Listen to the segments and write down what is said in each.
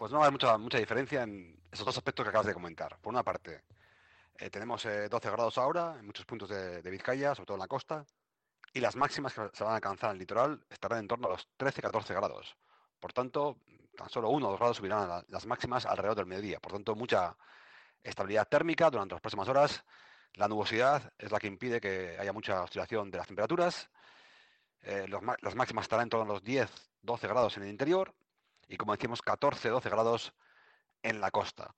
Pues no hay mucha, mucha diferencia en esos dos aspectos que acabas de comentar. Por una parte, eh, tenemos 12 eh, grados ahora en muchos puntos de, Vizcaya, sobre todo en la costa, y las máximas que se van a alcanzar en el litoral estarán en torno a los 13-14 grados. Por tanto, tan solo uno o dos grados subirán las máximas alrededor del mediodía. Por tanto, mucha estabilidad térmica durante las próximas horas. La nubosidad es la que impide que haya mucha oscilación de las temperaturas. Eh, las máximas estarán en torno a los 10-12 grados en el interior y como decíamos 14-12 grados en la costa.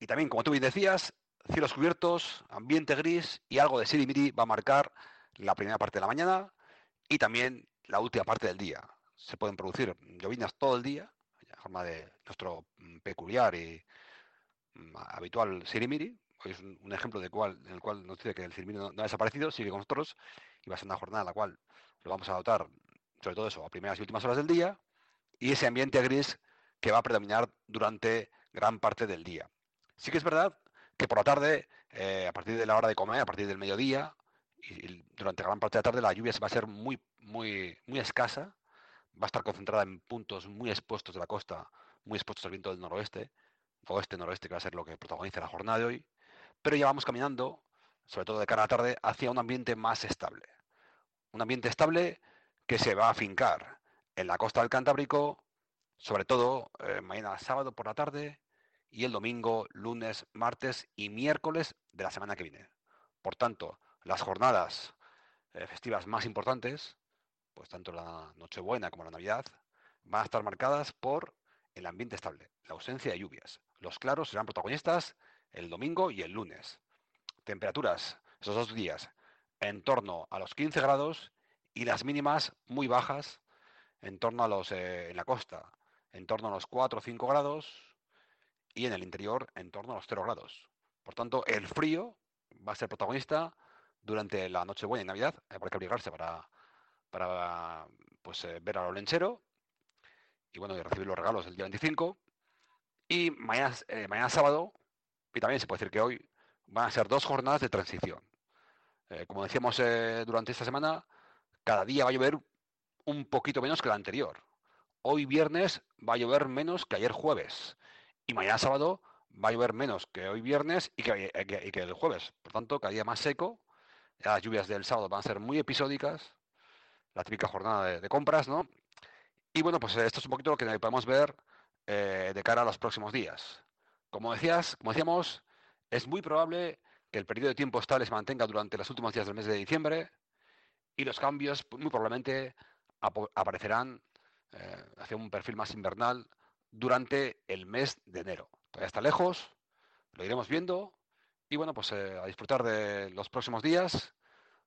Y también, como tú bien decías, cielos cubiertos, ambiente gris y algo de sirimiri va a marcar la primera parte de la mañana y también la última parte del día. Se pueden producir llovinas todo el día, en forma de nuestro mm, peculiar y mm, habitual sirimiri. Hoy es un, ejemplo de cual, en el cual nos dice que el sirimiri no, ha desaparecido, sigue con nosotros y va a ser una jornada en la cual lo vamos a adoptar, sobre todo eso, a primeras y últimas horas del día y ese ambiente gris que va a predominar durante gran parte del día. Sí que es verdad que por la tarde, eh, a partir de la hora de comer, a partir del mediodía y durante gran parte de la tarde, la lluvia va a ser muy, muy, muy escasa, va a estar concentrada en puntos muy expuestos de la costa, muy expuestos al viento del noroeste, oeste-noroeste, que va a ser lo que protagoniza la jornada de hoy, pero ya vamos caminando, sobre todo de cara a la tarde, hacia un ambiente más estable. Un ambiente estable que se va a afincar en la costa del Cantábrico, sobre todo eh, mañana sábado por la tarde y el domingo, lunes, martes y miércoles de la semana que viene. Por tanto, las jornadas eh, festivas más importantes, pues tanto la Nochebuena como la Navidad, van a estar marcadas por el ambiente estable, la ausencia de lluvias. Los claros serán protagonistas el domingo y el lunes. Temperaturas esos dos días en torno a los 15 grados y las mínimas muy bajas en torno a los, eh, en la costa, en torno a los 4 o 5 grados y en el interior en torno a los 0 grados. Por tanto, el frío va a ser protagonista durante la Nochebuena y Navidad. Habrá que abrigarse para, para pues, eh, ver a lo lenchero y bueno, y recibir los regalos el día 25. Y eh, mañana sábado, y también se puede decir que hoy, van a ser dos jornadas de transición. como decíamos durante esta semana, cada día va a llover un poquito menos que la anterior. Hoy viernes va a llover menos que ayer jueves. Y mañana sábado va a llover menos que hoy viernes y que, el jueves. Por tanto, cada día más seco. Las lluvias del sábado van a ser muy episódicas. La típica jornada de, compras, ¿no? Y bueno, pues esto es un poquito lo que podemos ver eh, de cara a los próximos días. Como decías, como decíamos, es muy probable que el periodo de tiempo estable se mantenga durante los últimos días del mes de diciembre y los cambios muy probablemente aparecerán eh, hacia un perfil más invernal durante el mes de enero. Todavía está lejos, lo iremos viendo y bueno, pues eh, a disfrutar de los próximos días